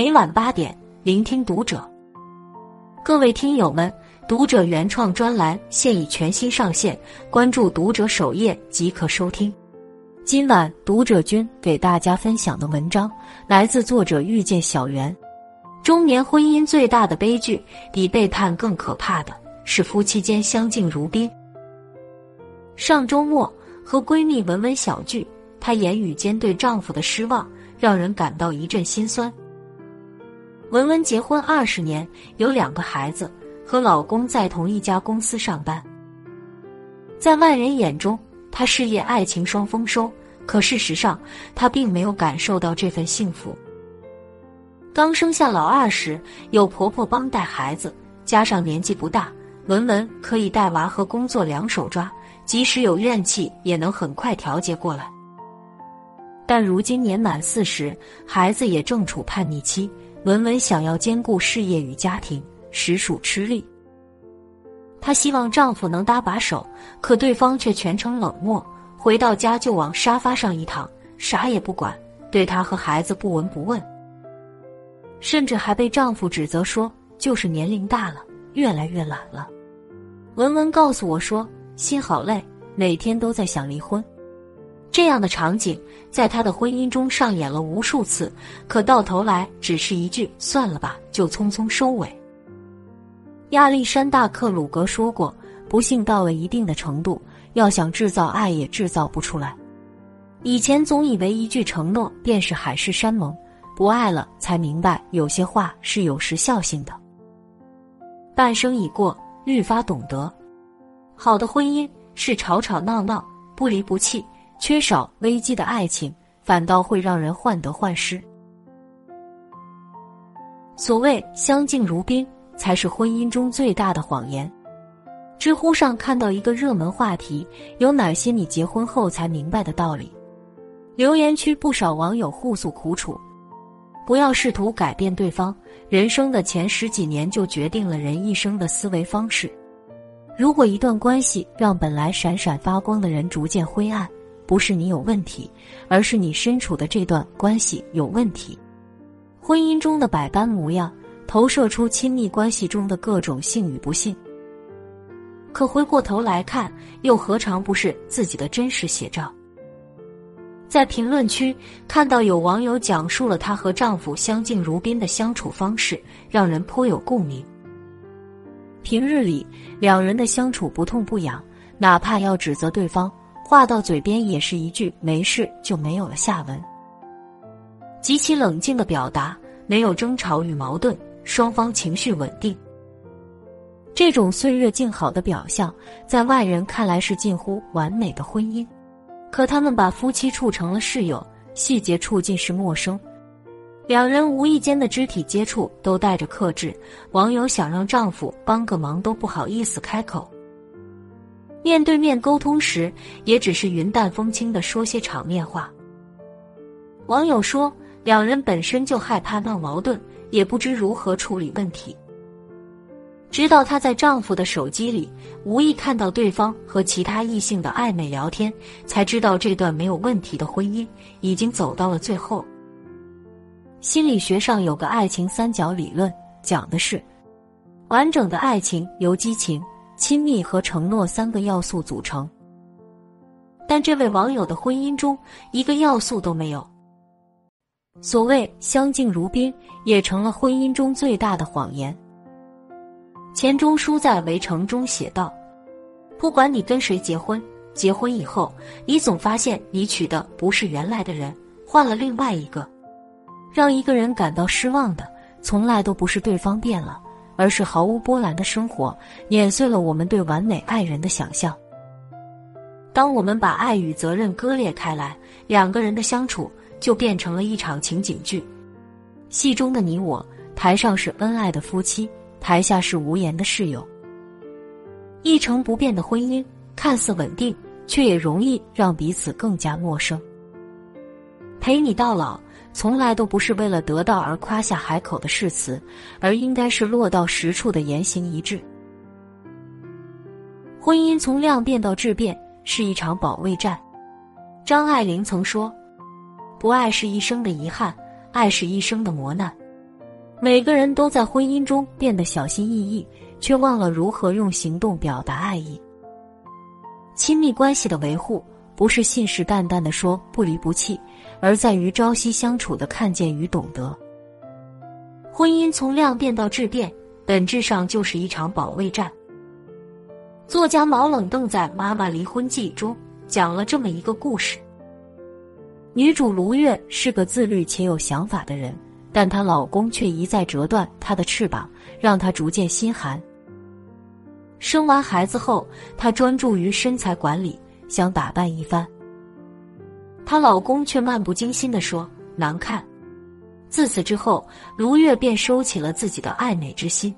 每晚八点，聆听读者。各位听友们，读者原创专栏现已全新上线，关注读者首页即可收听。今晚读者君给大家分享的文章来自作者遇见小圆。中年婚姻最大的悲剧，比背叛更可怕的是夫妻间相敬如宾。上周末和闺蜜文文小聚，她言语间对丈夫的失望，让人感到一阵心酸。文文结婚二十年，有两个孩子，和老公在同一家公司上班。在外人眼中，她事业爱情双丰收，可事实上，她并没有感受到这份幸福。刚生下老二时，有婆婆帮带孩子，加上年纪不大，文文可以带娃和工作两手抓，即使有怨气，也能很快调节过来。但如今年满四十，孩子也正处叛逆期。文文想要兼顾事业与家庭，实属吃力。她希望丈夫能搭把手，可对方却全程冷漠，回到家就往沙发上一躺，啥也不管，对她和孩子不闻不问，甚至还被丈夫指责说就是年龄大了，越来越懒了。文文告诉我说，心好累，每天都在想离婚。这样的场景在他的婚姻中上演了无数次，可到头来只是一句“算了吧”就匆匆收尾。亚历山大·克鲁格说过：“不幸到了一定的程度，要想制造爱也制造不出来。”以前总以为一句承诺便是海誓山盟，不爱了才明白有些话是有时效性的。半生已过，愈发懂得，好的婚姻是吵吵闹闹，不离不弃。缺少危机的爱情，反倒会让人患得患失。所谓相敬如宾，才是婚姻中最大的谎言。知乎上看到一个热门话题：有哪些你结婚后才明白的道理？留言区不少网友互诉苦楚：不要试图改变对方，人生的前十几年就决定了人一生的思维方式。如果一段关系让本来闪闪发光的人逐渐灰暗，不是你有问题，而是你身处的这段关系有问题。婚姻中的百般模样，投射出亲密关系中的各种幸与不幸。可回过头来看，又何尝不是自己的真实写照？在评论区看到有网友讲述了她和丈夫相敬如宾的相处方式，让人颇有共鸣。平日里，两人的相处不痛不痒，哪怕要指责对方。话到嘴边也是一句“没事”，就没有了下文。极其冷静的表达，没有争吵与矛盾，双方情绪稳定。这种岁月静好的表象，在外人看来是近乎完美的婚姻。可他们把夫妻处成了室友，细节处尽是陌生。两人无意间的肢体接触都带着克制，网友想让丈夫帮个忙都不好意思开口。面对面沟通时，也只是云淡风轻的说些场面话。网友说，两人本身就害怕闹矛盾，也不知如何处理问题。直到她在丈夫的手机里无意看到对方和其他异性的暧昧聊天，才知道这段没有问题的婚姻已经走到了最后。心理学上有个爱情三角理论，讲的是完整的爱情由激情。亲密和承诺三个要素组成，但这位网友的婚姻中一个要素都没有。所谓相敬如宾，也成了婚姻中最大的谎言。钱钟书在《围城》中写道：“不管你跟谁结婚，结婚以后，你总发现你娶的不是原来的人，换了另外一个。让一个人感到失望的，从来都不是对方变了。”而是毫无波澜的生活，碾碎了我们对完美爱人的想象。当我们把爱与责任割裂开来，两个人的相处就变成了一场情景剧。戏中的你我，台上是恩爱的夫妻，台下是无言的室友。一成不变的婚姻看似稳定，却也容易让彼此更加陌生。陪你到老。从来都不是为了得到而夸下海口的誓词，而应该是落到实处的言行一致。婚姻从量变到质变是一场保卫战。张爱玲曾说：“不爱是一生的遗憾，爱是一生的磨难。”每个人都在婚姻中变得小心翼翼，却忘了如何用行动表达爱意。亲密关系的维护，不是信誓旦旦的说不离不弃，而在于朝夕相处的看见与懂得。婚姻从量变到质变，本质上就是一场保卫战。作家毛冷邓在《妈妈离婚记》中讲了这么一个故事：女主卢月是个自律且有想法的人。但她老公却一再折断她的翅膀，让她逐渐心寒。生完孩子后，她专注于身材管理，想打扮一番。她老公却漫不经心的说：“难看。”自此之后，卢月便收起了自己的爱美之心。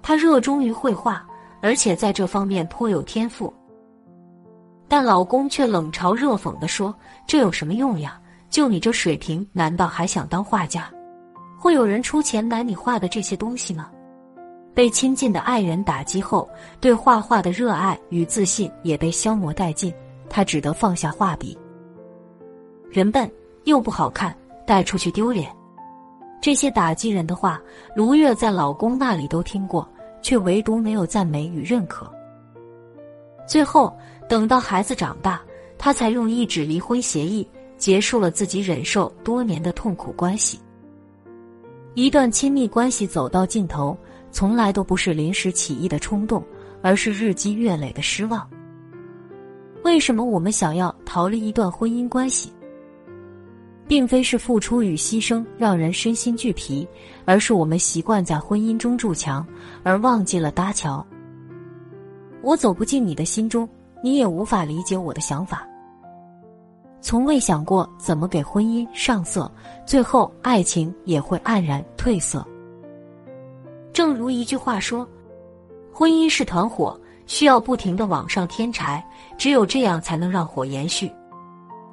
她热衷于绘画，而且在这方面颇有天赋。但老公却冷嘲热讽的说：“这有什么用呀？”就你这水平，难道还想当画家？会有人出钱买你画的这些东西吗？被亲近的爱人打击后，对画画的热爱与自信也被消磨殆尽，他只得放下画笔。人笨又不好看，带出去丢脸。这些打击人的话，卢月在老公那里都听过，却唯独没有赞美与认可。最后，等到孩子长大，他才用一纸离婚协议。结束了自己忍受多年的痛苦关系。一段亲密关系走到尽头，从来都不是临时起意的冲动，而是日积月累的失望。为什么我们想要逃离一段婚姻关系？并非是付出与牺牲让人身心俱疲，而是我们习惯在婚姻中筑墙，而忘记了搭桥。我走不进你的心中，你也无法理解我的想法。从未想过怎么给婚姻上色，最后爱情也会黯然褪色。正如一句话说：“婚姻是团火，需要不停的往上添柴，只有这样才能让火延续。”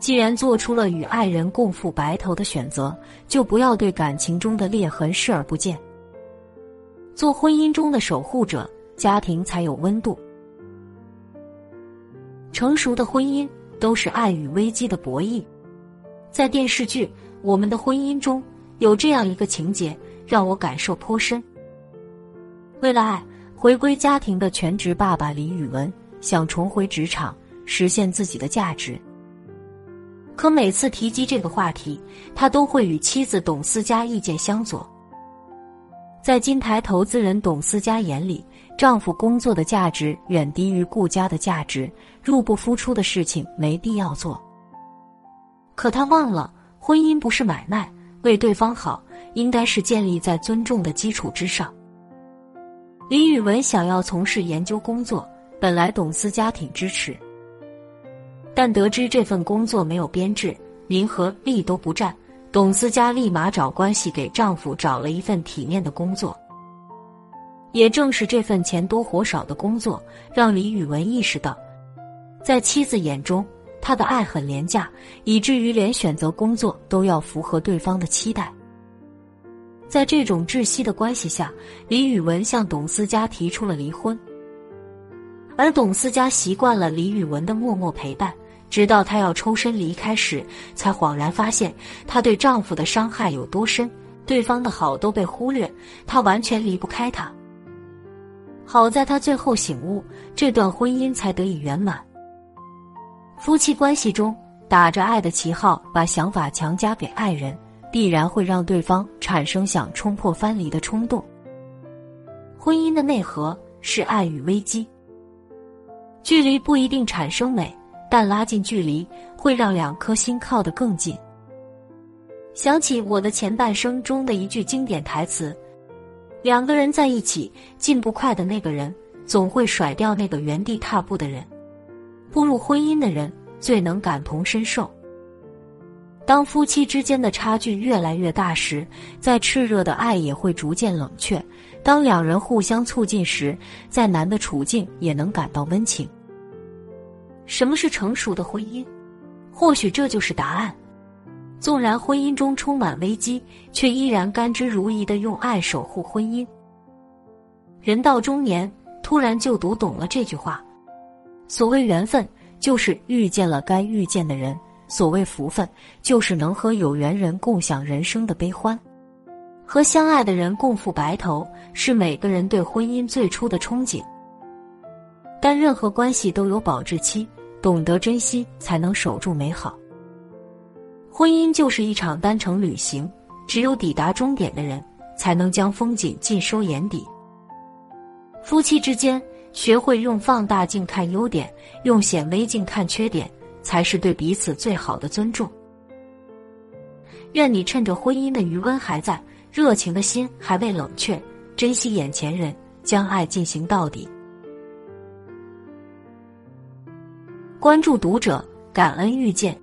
既然做出了与爱人共赴白头的选择，就不要对感情中的裂痕视而不见。做婚姻中的守护者，家庭才有温度。成熟的婚姻。都是爱与危机的博弈。在电视剧《我们的婚姻》中有这样一个情节，让我感受颇深。为了爱，回归家庭的全职爸爸李宇文想重回职场，实现自己的价值。可每次提及这个话题，他都会与妻子董思佳意见相左。在金台投资人董思佳眼里，丈夫工作的价值远低于顾家的价值，入不敷出的事情没必要做。可她忘了，婚姻不是买卖，为对方好应该是建立在尊重的基础之上。李宇文想要从事研究工作，本来董思佳挺支持，但得知这份工作没有编制，名和利都不占。董思佳立马找关系给丈夫找了一份体面的工作。也正是这份钱多活少的工作，让李宇文意识到，在妻子眼中，他的爱很廉价，以至于连选择工作都要符合对方的期待。在这种窒息的关系下，李宇文向董思佳提出了离婚，而董思佳习惯了李宇文的默默陪伴。直到她要抽身离开时，才恍然发现她对丈夫的伤害有多深，对方的好都被忽略，她完全离不开他。好在她最后醒悟，这段婚姻才得以圆满。夫妻关系中，打着爱的旗号把想法强加给爱人，必然会让对方产生想冲破藩篱的冲动。婚姻的内核是爱与危机，距离不一定产生美。但拉近距离会让两颗心靠得更近。想起我的前半生中的一句经典台词：“两个人在一起，进步快的那个人总会甩掉那个原地踏步的人。步入婚姻的人最能感同身受。当夫妻之间的差距越来越大时，再炽热的爱也会逐渐冷却。当两人互相促进时，再难的处境也能感到温情。”什么是成熟的婚姻？或许这就是答案。纵然婚姻中充满危机，却依然甘之如饴的用爱守护婚姻。人到中年，突然就读懂了这句话：所谓缘分，就是遇见了该遇见的人；所谓福分，就是能和有缘人共享人生的悲欢。和相爱的人共赴白头，是每个人对婚姻最初的憧憬。但任何关系都有保质期，懂得珍惜才能守住美好。婚姻就是一场单程旅行，只有抵达终点的人，才能将风景尽收眼底。夫妻之间，学会用放大镜看优点，用显微镜看缺点，才是对彼此最好的尊重。愿你趁着婚姻的余温还在，热情的心还未冷却，珍惜眼前人，将爱进行到底。关注读者，感恩遇见。